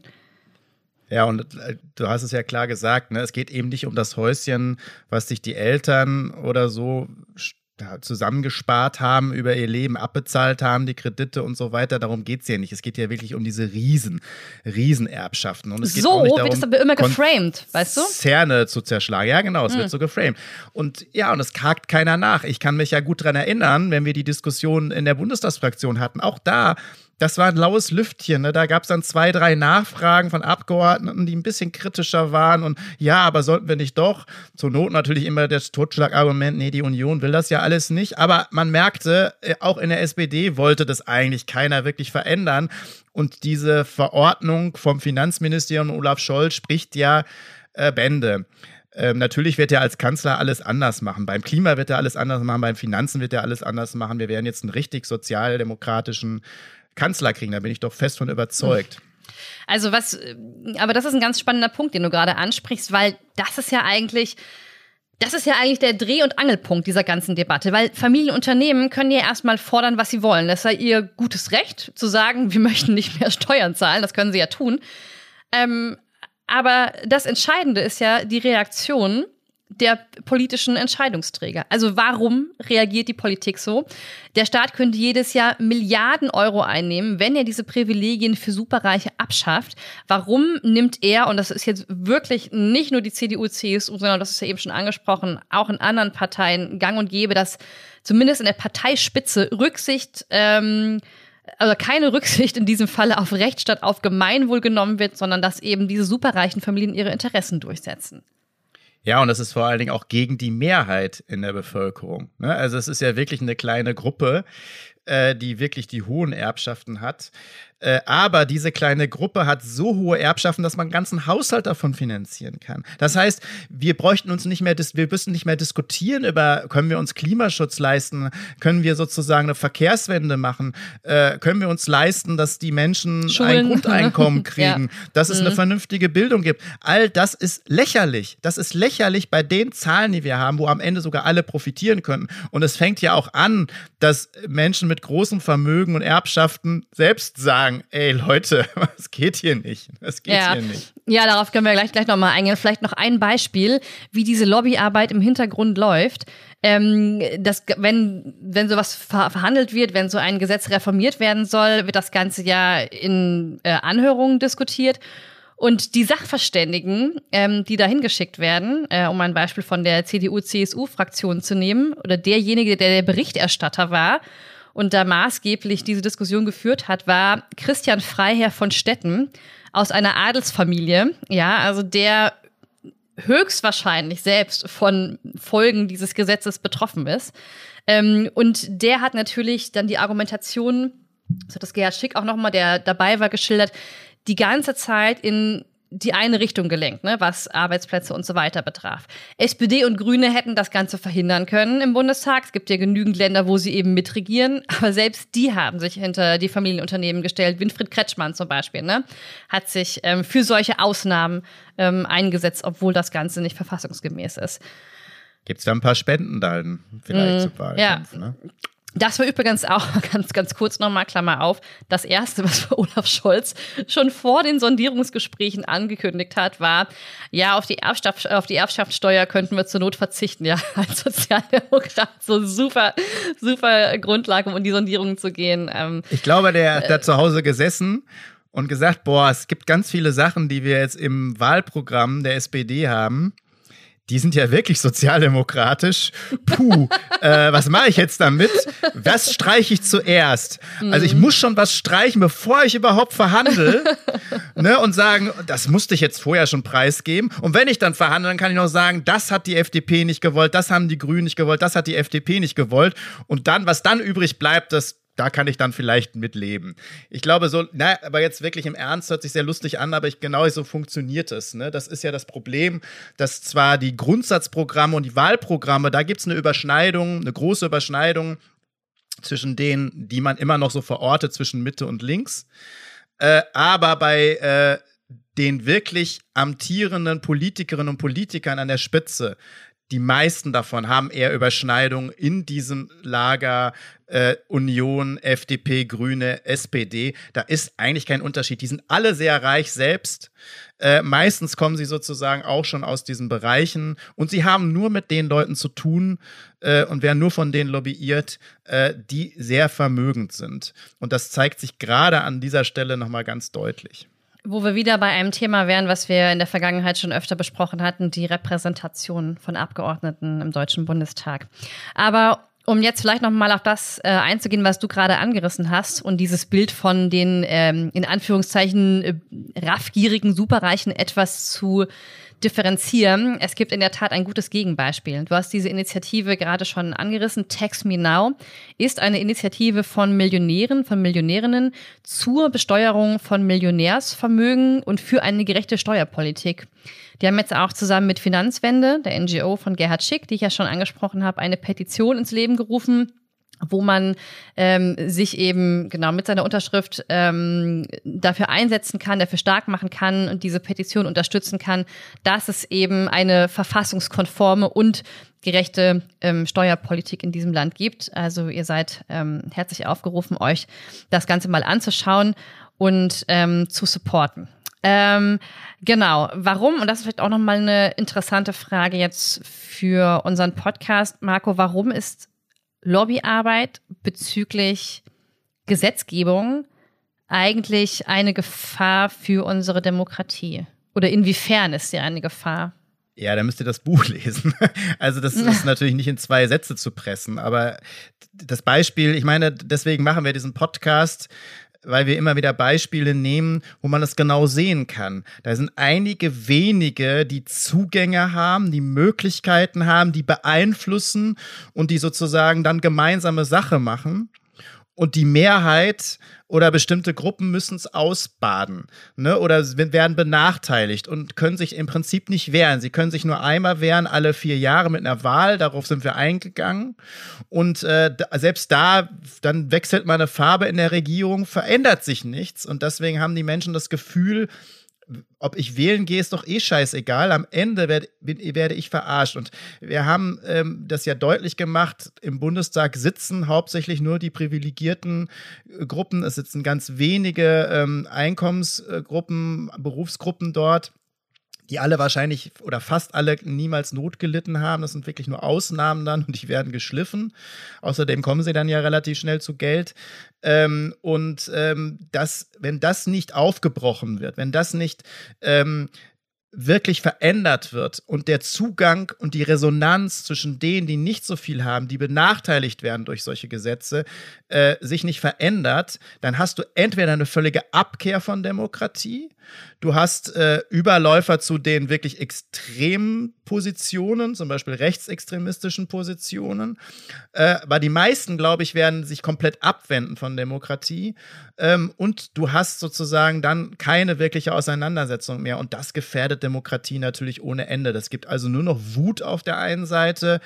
Ja, und äh, du hast es ja klar gesagt, ne? es geht eben nicht um das Häuschen, was sich die Eltern oder so zusammengespart haben, über ihr Leben abbezahlt haben, die Kredite und so weiter. Darum geht es ja nicht. Es geht ja wirklich um diese Riesen, Riesenerbschaften. Und es geht so auch nicht darum, wird es aber immer geframed, weißt du? Zerne zu zerschlagen. Ja, genau, es hm. wird so geframed. Und ja, und es hakt keiner nach. Ich kann mich ja gut daran erinnern, wenn wir die Diskussion in der Bundestagsfraktion hatten. Auch da das war ein laues Lüftchen. Ne? Da gab es dann zwei, drei Nachfragen von Abgeordneten, die ein bisschen kritischer waren. Und ja, aber sollten wir nicht doch? Zur Not natürlich immer das Totschlagargument, nee, die Union will das ja alles nicht. Aber man merkte, äh, auch in der SPD wollte das eigentlich keiner wirklich verändern. Und diese Verordnung vom Finanzministerium Olaf Scholz spricht ja äh, Bände. Ähm, natürlich wird er als Kanzler alles anders machen. Beim Klima wird er alles anders machen, beim Finanzen wird er alles anders machen. Wir werden jetzt einen richtig sozialdemokratischen Kanzler kriegen, da bin ich doch fest von überzeugt. Also was, aber das ist ein ganz spannender Punkt, den du gerade ansprichst, weil das ist ja eigentlich, das ist ja eigentlich der Dreh- und Angelpunkt dieser ganzen Debatte, weil Familienunternehmen können ja erstmal fordern, was sie wollen. Das sei ihr gutes Recht, zu sagen, wir möchten nicht mehr Steuern zahlen, das können sie ja tun. Ähm, aber das Entscheidende ist ja die Reaktion der politischen Entscheidungsträger. Also warum reagiert die Politik so? Der Staat könnte jedes Jahr Milliarden Euro einnehmen, wenn er diese Privilegien für Superreiche abschafft. Warum nimmt er, und das ist jetzt wirklich nicht nur die CDU, CSU, sondern das ist ja eben schon angesprochen, auch in anderen Parteien gang und gäbe, dass zumindest in der Parteispitze Rücksicht ähm, also keine Rücksicht in diesem Falle auf Recht statt auf Gemeinwohl genommen wird, sondern dass eben diese superreichen Familien ihre Interessen durchsetzen. Ja, und das ist vor allen Dingen auch gegen die Mehrheit in der Bevölkerung. Ne? Also es ist ja wirklich eine kleine Gruppe, äh, die wirklich die hohen Erbschaften hat. Äh, aber diese kleine Gruppe hat so hohe Erbschaften, dass man einen ganzen Haushalt davon finanzieren kann. Das heißt, wir bräuchten uns nicht mehr, wir müssen nicht mehr diskutieren über, können wir uns Klimaschutz leisten, können wir sozusagen eine Verkehrswende machen, äh, können wir uns leisten, dass die Menschen Schulen. ein <laughs> Grundeinkommen kriegen, ja. dass es mhm. eine vernünftige Bildung gibt. All das ist lächerlich. Das ist lächerlich bei den Zahlen, die wir haben, wo am Ende sogar alle profitieren können. Und es fängt ja auch an, dass Menschen mit großem Vermögen und Erbschaften selbst sagen, ey Leute, <laughs> was geht hier nicht? Was geht ja. hier nicht? Ja, darauf können wir gleich, gleich nochmal eingehen. Vielleicht noch ein Beispiel, wie diese Lobbyarbeit im Hintergrund läuft. Ähm, das, wenn, wenn sowas ver verhandelt wird, wenn so ein Gesetz reformiert werden soll, wird das Ganze ja in äh, Anhörungen diskutiert. Und die Sachverständigen, ähm, die da hingeschickt werden, äh, um ein Beispiel von der CDU-CSU-Fraktion zu nehmen, oder derjenige, der der Berichterstatter war, und da maßgeblich diese Diskussion geführt hat, war Christian Freiherr von Stetten aus einer Adelsfamilie, ja, also der höchstwahrscheinlich selbst von Folgen dieses Gesetzes betroffen ist. Ähm, und der hat natürlich dann die Argumentation, so hat das Gerhard Schick auch nochmal, der dabei war, geschildert, die ganze Zeit in die eine Richtung gelenkt, ne, was Arbeitsplätze und so weiter betraf. SPD und Grüne hätten das Ganze verhindern können im Bundestag. Es gibt ja genügend Länder, wo sie eben mitregieren, aber selbst die haben sich hinter die Familienunternehmen gestellt. Winfried Kretschmann zum Beispiel ne, hat sich ähm, für solche Ausnahmen ähm, eingesetzt, obwohl das Ganze nicht verfassungsgemäß ist. Gibt es da ein paar Spenden dann vielleicht mm, zum Wahlkampf? Ja. Ne? Das war übrigens auch <laughs> ganz, ganz kurz nochmal, Klammer auf, das erste, was Olaf Scholz schon vor den Sondierungsgesprächen angekündigt hat, war, ja, auf die, Erbschaft, auf die Erbschaftssteuer könnten wir zur Not verzichten. <laughs> Ja, als Sozialdemokrat so super, super Grundlage, um in die Sondierungen zu gehen. Ähm, ich glaube, der hat da zu Hause gesessen und gesagt, boah, es gibt ganz viele Sachen, die wir jetzt im Wahlprogramm der SPD haben die sind ja wirklich sozialdemokratisch. Puh, äh, was mache ich jetzt damit? Was streiche ich zuerst? Also ich muss schon was streichen, bevor ich überhaupt verhandle. ne, und sagen, das musste ich jetzt vorher schon preisgeben. Und wenn ich dann verhandle, dann kann ich noch sagen, das hat die FDP nicht gewollt, das haben die Grünen nicht gewollt, das hat die FDP nicht gewollt. Und dann, was dann übrig bleibt, das da kann ich dann vielleicht mitleben. Ich glaube so, na, aber jetzt wirklich im Ernst hört sich sehr lustig an, aber ich, genau so funktioniert es. Ne? Das ist ja das Problem, dass zwar die Grundsatzprogramme und die Wahlprogramme, da gibt es eine Überschneidung, eine große Überschneidung zwischen denen, die man immer noch so verortet, zwischen Mitte und links. Äh, aber bei äh, den wirklich amtierenden Politikerinnen und Politikern an der Spitze, die meisten davon haben eher Überschneidungen in diesem Lager äh, Union, FDP, Grüne, SPD. Da ist eigentlich kein Unterschied. Die sind alle sehr reich selbst. Äh, meistens kommen sie sozusagen auch schon aus diesen Bereichen und sie haben nur mit den Leuten zu tun äh, und werden nur von denen lobbyiert, äh, die sehr vermögend sind. Und das zeigt sich gerade an dieser Stelle nochmal ganz deutlich. Wo wir wieder bei einem Thema wären, was wir in der Vergangenheit schon öfter besprochen hatten, die Repräsentation von Abgeordneten im Deutschen Bundestag. Aber um jetzt vielleicht noch mal auf das äh, einzugehen, was du gerade angerissen hast und dieses Bild von den ähm, in Anführungszeichen äh, raffgierigen Superreichen etwas zu differenzieren. Es gibt in der Tat ein gutes Gegenbeispiel. Du hast diese Initiative gerade schon angerissen. Tax Me Now ist eine Initiative von Millionären, von Millionärinnen zur Besteuerung von Millionärsvermögen und für eine gerechte Steuerpolitik. Die haben jetzt auch zusammen mit Finanzwende, der NGO von Gerhard Schick, die ich ja schon angesprochen habe, eine Petition ins Leben gerufen wo man ähm, sich eben genau mit seiner Unterschrift ähm, dafür einsetzen kann, dafür stark machen kann und diese Petition unterstützen kann, dass es eben eine verfassungskonforme und gerechte ähm, Steuerpolitik in diesem Land gibt. Also ihr seid ähm, herzlich aufgerufen, euch das Ganze mal anzuschauen und ähm, zu supporten. Ähm, genau. Warum? Und das ist vielleicht auch nochmal eine interessante Frage jetzt für unseren Podcast. Marco, warum ist Lobbyarbeit bezüglich Gesetzgebung eigentlich eine Gefahr für unsere Demokratie? Oder inwiefern ist sie eine Gefahr? Ja, da müsst ihr das Buch <laughs> lesen. Also das ist <laughs> natürlich nicht in zwei Sätze zu pressen, aber das Beispiel, ich meine, deswegen machen wir diesen Podcast, weil wir immer wieder Beispiele nehmen, wo man das genau sehen kann. Da sind einige wenige, die Zugänge haben, die Möglichkeiten haben, die beeinflussen und die sozusagen dann gemeinsame Sache machen. Und die Mehrheit oder bestimmte Gruppen müssen es ausbaden ne? oder werden benachteiligt und können sich im Prinzip nicht wehren. Sie können sich nur einmal wehren, alle vier Jahre mit einer Wahl. Darauf sind wir eingegangen. Und äh, selbst da, dann wechselt mal eine Farbe in der Regierung, verändert sich nichts. Und deswegen haben die Menschen das Gefühl, ob ich wählen gehe, ist doch eh scheißegal. Am Ende werd, werde ich verarscht. Und wir haben ähm, das ja deutlich gemacht, im Bundestag sitzen hauptsächlich nur die privilegierten äh, Gruppen. Es sitzen ganz wenige ähm, Einkommensgruppen, Berufsgruppen dort die alle wahrscheinlich oder fast alle niemals Not gelitten haben. Das sind wirklich nur Ausnahmen dann und die werden geschliffen. Außerdem kommen sie dann ja relativ schnell zu Geld. Ähm, und ähm, das, wenn das nicht aufgebrochen wird, wenn das nicht ähm, wirklich verändert wird und der Zugang und die Resonanz zwischen denen, die nicht so viel haben, die benachteiligt werden durch solche Gesetze, äh, sich nicht verändert, dann hast du entweder eine völlige Abkehr von Demokratie, du hast äh, Überläufer zu den wirklich extremen Positionen, zum Beispiel rechtsextremistischen Positionen, äh, aber die meisten, glaube ich, werden sich komplett abwenden von Demokratie ähm, und du hast sozusagen dann keine wirkliche Auseinandersetzung mehr und das gefährdet Demokratie natürlich ohne Ende. Das gibt also nur noch Wut auf der einen Seite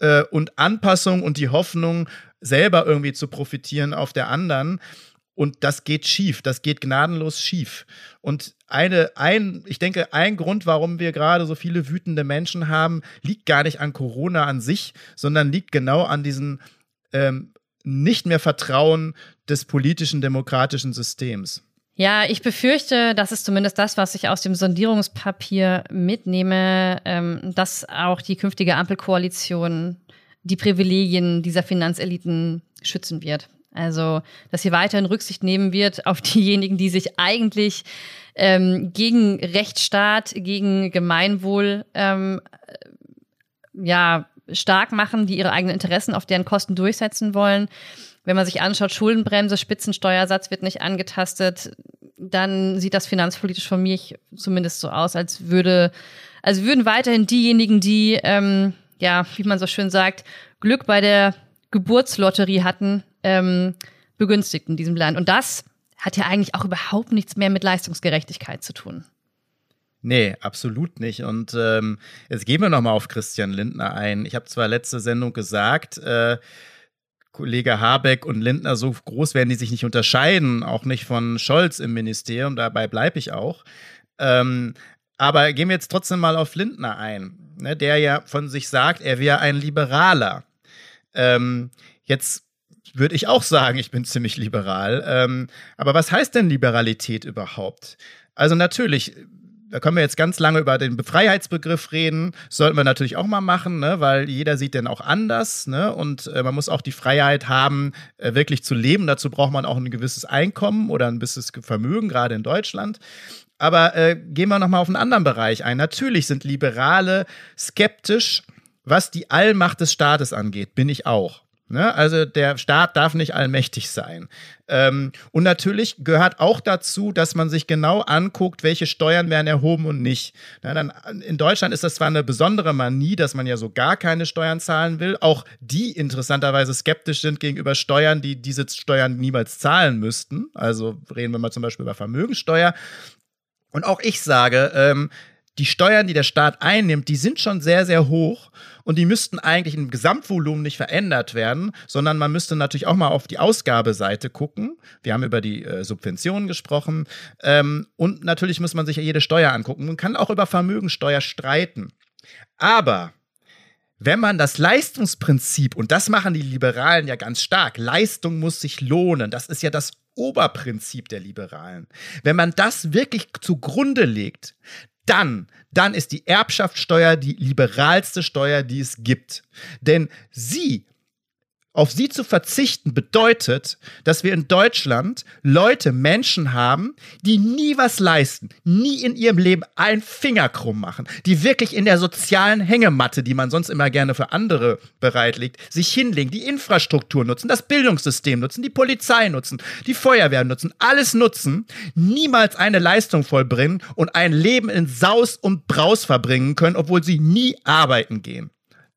äh, und Anpassung und die Hoffnung, selber irgendwie zu profitieren auf der anderen. Und das geht schief, das geht gnadenlos schief. Und eine, ein, ich denke, ein Grund, warum wir gerade so viele wütende Menschen haben, liegt gar nicht an Corona an sich, sondern liegt genau an diesem ähm, nicht mehr Vertrauen des politischen demokratischen Systems. Ja, ich befürchte, das ist zumindest das, was ich aus dem Sondierungspapier mitnehme, ähm, dass auch die künftige Ampelkoalition die Privilegien dieser Finanzeliten schützen wird. Also, dass sie weiterhin Rücksicht nehmen wird auf <laughs> diejenigen, die sich eigentlich ähm, gegen Rechtsstaat, gegen Gemeinwohl ähm, ja stark machen, die ihre eigenen Interessen auf deren Kosten durchsetzen wollen. Wenn man sich anschaut, Schuldenbremse, Spitzensteuersatz wird nicht angetastet, dann sieht das finanzpolitisch von mir zumindest so aus, als würde, als würden weiterhin diejenigen, die, ähm, ja, wie man so schön sagt, Glück bei der Geburtslotterie hatten, ähm, begünstigt in diesem Land. Und das hat ja eigentlich auch überhaupt nichts mehr mit Leistungsgerechtigkeit zu tun. Nee, absolut nicht. Und ähm, jetzt gehen wir nochmal auf Christian Lindner ein. Ich habe zwar letzte Sendung gesagt, äh, Kollege Habeck und Lindner so groß werden die sich nicht unterscheiden, auch nicht von Scholz im Ministerium, dabei bleibe ich auch. Ähm, aber gehen wir jetzt trotzdem mal auf Lindner ein, ne, der ja von sich sagt, er wäre ein Liberaler. Ähm, jetzt würde ich auch sagen, ich bin ziemlich liberal. Ähm, aber was heißt denn Liberalität überhaupt? Also natürlich, da können wir jetzt ganz lange über den Freiheitsbegriff reden. sollten wir natürlich auch mal machen, ne? weil jeder sieht den auch anders. Ne? Und äh, man muss auch die Freiheit haben, äh, wirklich zu leben. Dazu braucht man auch ein gewisses Einkommen oder ein gewisses Vermögen, gerade in Deutschland. Aber äh, gehen wir nochmal auf einen anderen Bereich ein. Natürlich sind Liberale skeptisch, was die Allmacht des Staates angeht. Bin ich auch. Ne? Also der Staat darf nicht allmächtig sein. Ähm, und natürlich gehört auch dazu, dass man sich genau anguckt, welche Steuern werden erhoben und nicht. Na, dann, in Deutschland ist das zwar eine besondere Manie, dass man ja so gar keine Steuern zahlen will. Auch die interessanterweise skeptisch sind gegenüber Steuern, die diese Steuern niemals zahlen müssten. Also reden wir mal zum Beispiel über Vermögensteuer. Und auch ich sage, ähm, die Steuern, die der Staat einnimmt, die sind schon sehr, sehr hoch und die müssten eigentlich im Gesamtvolumen nicht verändert werden, sondern man müsste natürlich auch mal auf die Ausgabeseite gucken. Wir haben über die äh, Subventionen gesprochen ähm, und natürlich muss man sich ja jede Steuer angucken. Man kann auch über Vermögensteuer streiten. Aber wenn man das Leistungsprinzip, und das machen die Liberalen ja ganz stark, Leistung muss sich lohnen, das ist ja das Oberprinzip der Liberalen. Wenn man das wirklich zugrunde legt, dann, dann ist die Erbschaftssteuer die liberalste Steuer, die es gibt. Denn sie Auf sie zu verzichten bedeutet, dass wir in Deutschland Leute, Menschen haben, die nie was leisten, nie in ihrem Leben einen Finger krumm machen, die wirklich in der sozialen Hängematte, die man sonst immer gerne für andere bereitlegt, sich hinlegen, die Infrastruktur nutzen, das Bildungssystem nutzen, die Polizei nutzen, die Feuerwehr nutzen, alles nutzen, niemals eine Leistung vollbringen und ein Leben in Saus und Braus verbringen können, obwohl sie nie arbeiten gehen.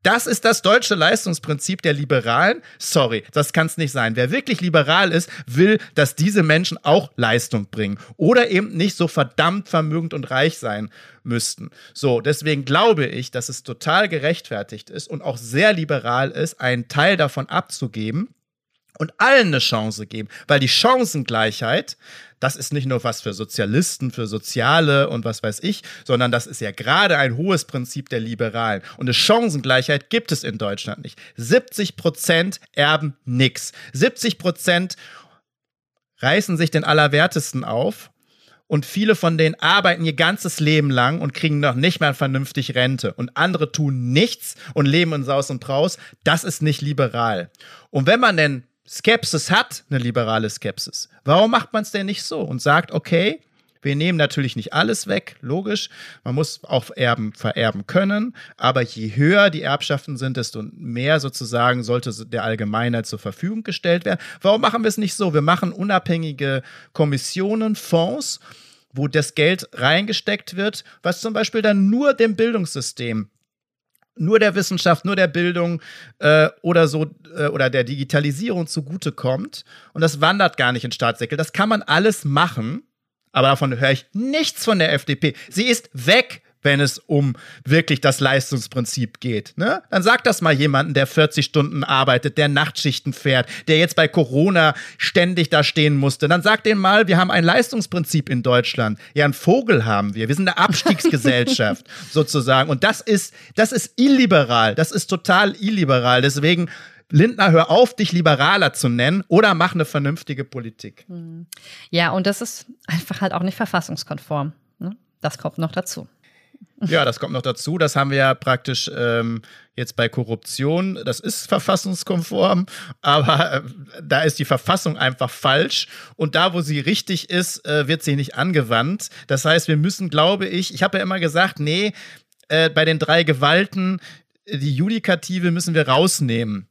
Das ist das deutsche Leistungsprinzip der Liberalen. Sorry, das kann es nicht sein. Wer wirklich liberal ist, will, dass diese Menschen auch Leistung bringen oder eben nicht so verdammt vermögend und reich sein müssten. So, deswegen glaube ich, dass es total gerechtfertigt ist und auch sehr liberal ist, einen Teil davon abzugeben und allen eine Chance geben, weil die Chancengleichheit, das ist nicht nur was für Sozialisten, für Soziale und was weiß ich, sondern das ist ja gerade ein hohes Prinzip der Liberalen. Und eine Chancengleichheit gibt es in Deutschland nicht. 70 Prozent erben nix. 70 Prozent reißen sich den Allerwertesten auf und viele von denen arbeiten ihr ganzes Leben lang und kriegen noch nicht mal vernünftig Rente und andere tun nichts und leben in Saus und Braus. Das ist nicht liberal. Und wenn man denn Skepsis hat, eine liberale Skepsis. Warum macht man es denn nicht so und sagt, okay, wir nehmen natürlich nicht alles weg, logisch. Man muss auch Erben vererben können. Aber je höher die Erbschaften sind, desto mehr sozusagen sollte der Allgemeinheit zur Verfügung gestellt werden. Warum machen wir es nicht so? Wir machen unabhängige Kommissionen, Fonds, wo das Geld reingesteckt wird, was zum Beispiel dann nur dem Bildungssystem nur der Wissenschaft, nur der Bildung äh, oder so äh, oder der Digitalisierung zugutekommt und das wandert gar nicht in Staatssäckel. Das kann man alles machen, aber davon höre ich nichts von der FDP. Sie ist weg wenn es um wirklich das Leistungsprinzip geht. Ne? Dann sagt das mal jemanden, der 40 Stunden arbeitet, der Nachtschichten fährt, der jetzt bei Corona ständig da stehen musste. Dann sagt den mal, wir haben ein Leistungsprinzip in Deutschland. Ja, einen Vogel haben wir. Wir sind eine Abstiegsgesellschaft <laughs> sozusagen. Und das ist, das ist illiberal. Das ist total illiberal. Deswegen Lindner, hör auf, dich liberaler zu nennen oder mach eine vernünftige Politik. Hm. Ja, und das ist einfach halt auch nicht verfassungskonform. Ne? Das kommt noch dazu. Ja, das kommt noch dazu. Das haben wir ja praktisch ähm, jetzt bei Korruption. Das ist verfassungskonform, <laughs> aber äh, da ist die Verfassung einfach falsch. Und da, wo sie richtig ist, äh, wird sie nicht angewandt. Das heißt, wir müssen, glaube ich, ich habe ja immer gesagt, nee, äh, bei den drei Gewalten, die Judikative müssen wir rausnehmen.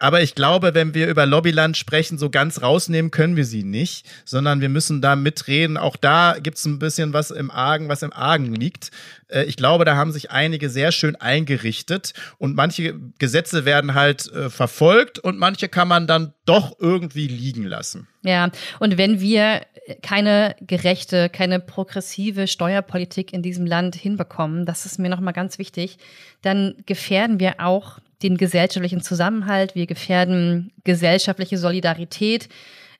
Aber ich glaube, wenn wir über Lobbyland sprechen, so ganz rausnehmen können wir sie nicht, sondern wir müssen da mitreden. Auch da gibt es ein bisschen was im Argen, was im Argen liegt. Äh, ich glaube, da haben sich einige sehr schön eingerichtet und manche Gesetze werden halt äh, verfolgt und manche kann man dann doch irgendwie liegen lassen. Ja, und wenn wir keine gerechte, keine progressive Steuerpolitik in diesem Land hinbekommen, das ist mir nochmal ganz wichtig, dann gefährden wir auch den gesellschaftlichen Zusammenhalt, wir gefährden gesellschaftliche Solidarität.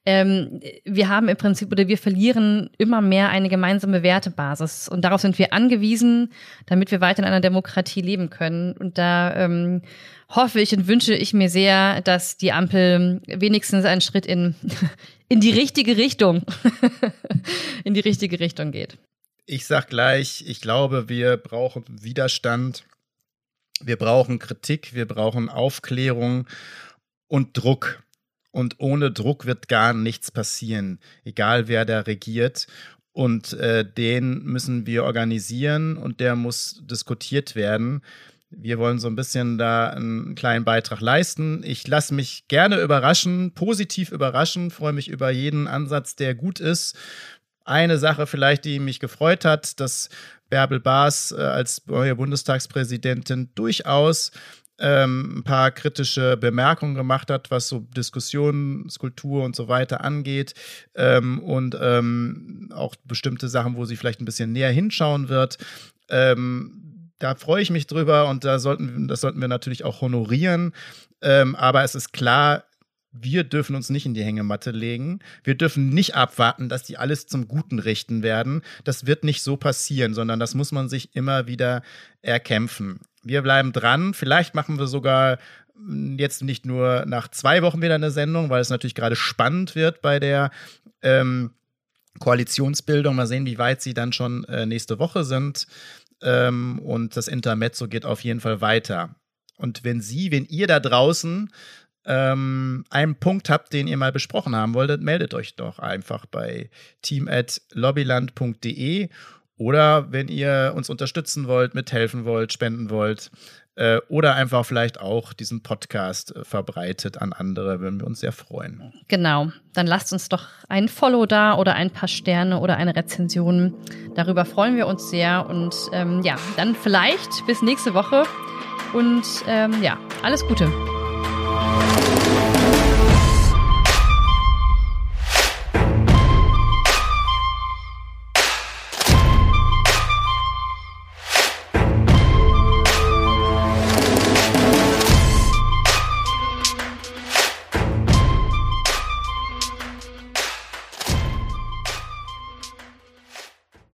Ähm, wir haben im Prinzip oder wir verlieren immer mehr eine gemeinsame Wertebasis und darauf sind wir angewiesen, damit wir weiter in einer Demokratie leben können. Und da ähm, hoffe ich und wünsche ich mir sehr, dass die Ampel wenigstens einen Schritt in, <laughs> in die richtige Richtung, <laughs> in die richtige Richtung geht. Ich sag gleich, ich glaube, wir brauchen Widerstand wir brauchen Kritik, wir brauchen Aufklärung und Druck. Und ohne Druck wird gar nichts passieren, egal wer da regiert. Und äh, den müssen wir organisieren und der muss diskutiert werden. Wir wollen so ein bisschen da einen kleinen Beitrag leisten. Ich lasse mich gerne überraschen, positiv überraschen, freue mich über jeden Ansatz, der gut ist. Eine Sache vielleicht, die mich gefreut hat, dass Bärbel Baas äh, als neue Bundestagspräsidentin durchaus ähm, ein paar kritische Bemerkungen gemacht hat, was so Diskussionskultur und so weiter angeht ähm, und ähm, auch bestimmte Sachen, wo sie vielleicht ein bisschen näher hinschauen wird. Ähm, da freue ich mich drüber und da sollten, das sollten wir natürlich auch honorieren. Ähm, aber es ist klar, wir dürfen uns nicht in die Hängematte legen. Wir dürfen nicht abwarten, dass die alles zum Guten richten werden. Das wird nicht so passieren, sondern das muss man sich immer wieder erkämpfen. Wir bleiben dran. Vielleicht machen wir sogar hm, jetzt nicht nur nach zwei Wochen wieder eine Sendung, weil es natürlich gerade spannend wird bei der ähm, Koalitionsbildung. Mal sehen, wie weit sie dann schon äh, nächste Woche sind. Ähm, und das Intermezzo geht auf jeden Fall weiter. Und wenn Sie, wenn ihr da draußen ähm, einen Punkt habt, den ihr mal besprochen haben wolltet, meldet euch doch einfach bei team@lobbyland.de oder wenn ihr uns unterstützen wollt, mithelfen wollt, spenden wollt äh, oder einfach vielleicht auch diesen Podcast äh, verbreitet an andere, würden wir uns sehr freuen. Genau, dann lasst uns doch ein Follow da oder ein paar Sterne oder eine Rezension. Darüber freuen wir uns sehr und ähm, ja, dann vielleicht bis nächste Woche und ähm, ja, alles Gute. Thank you.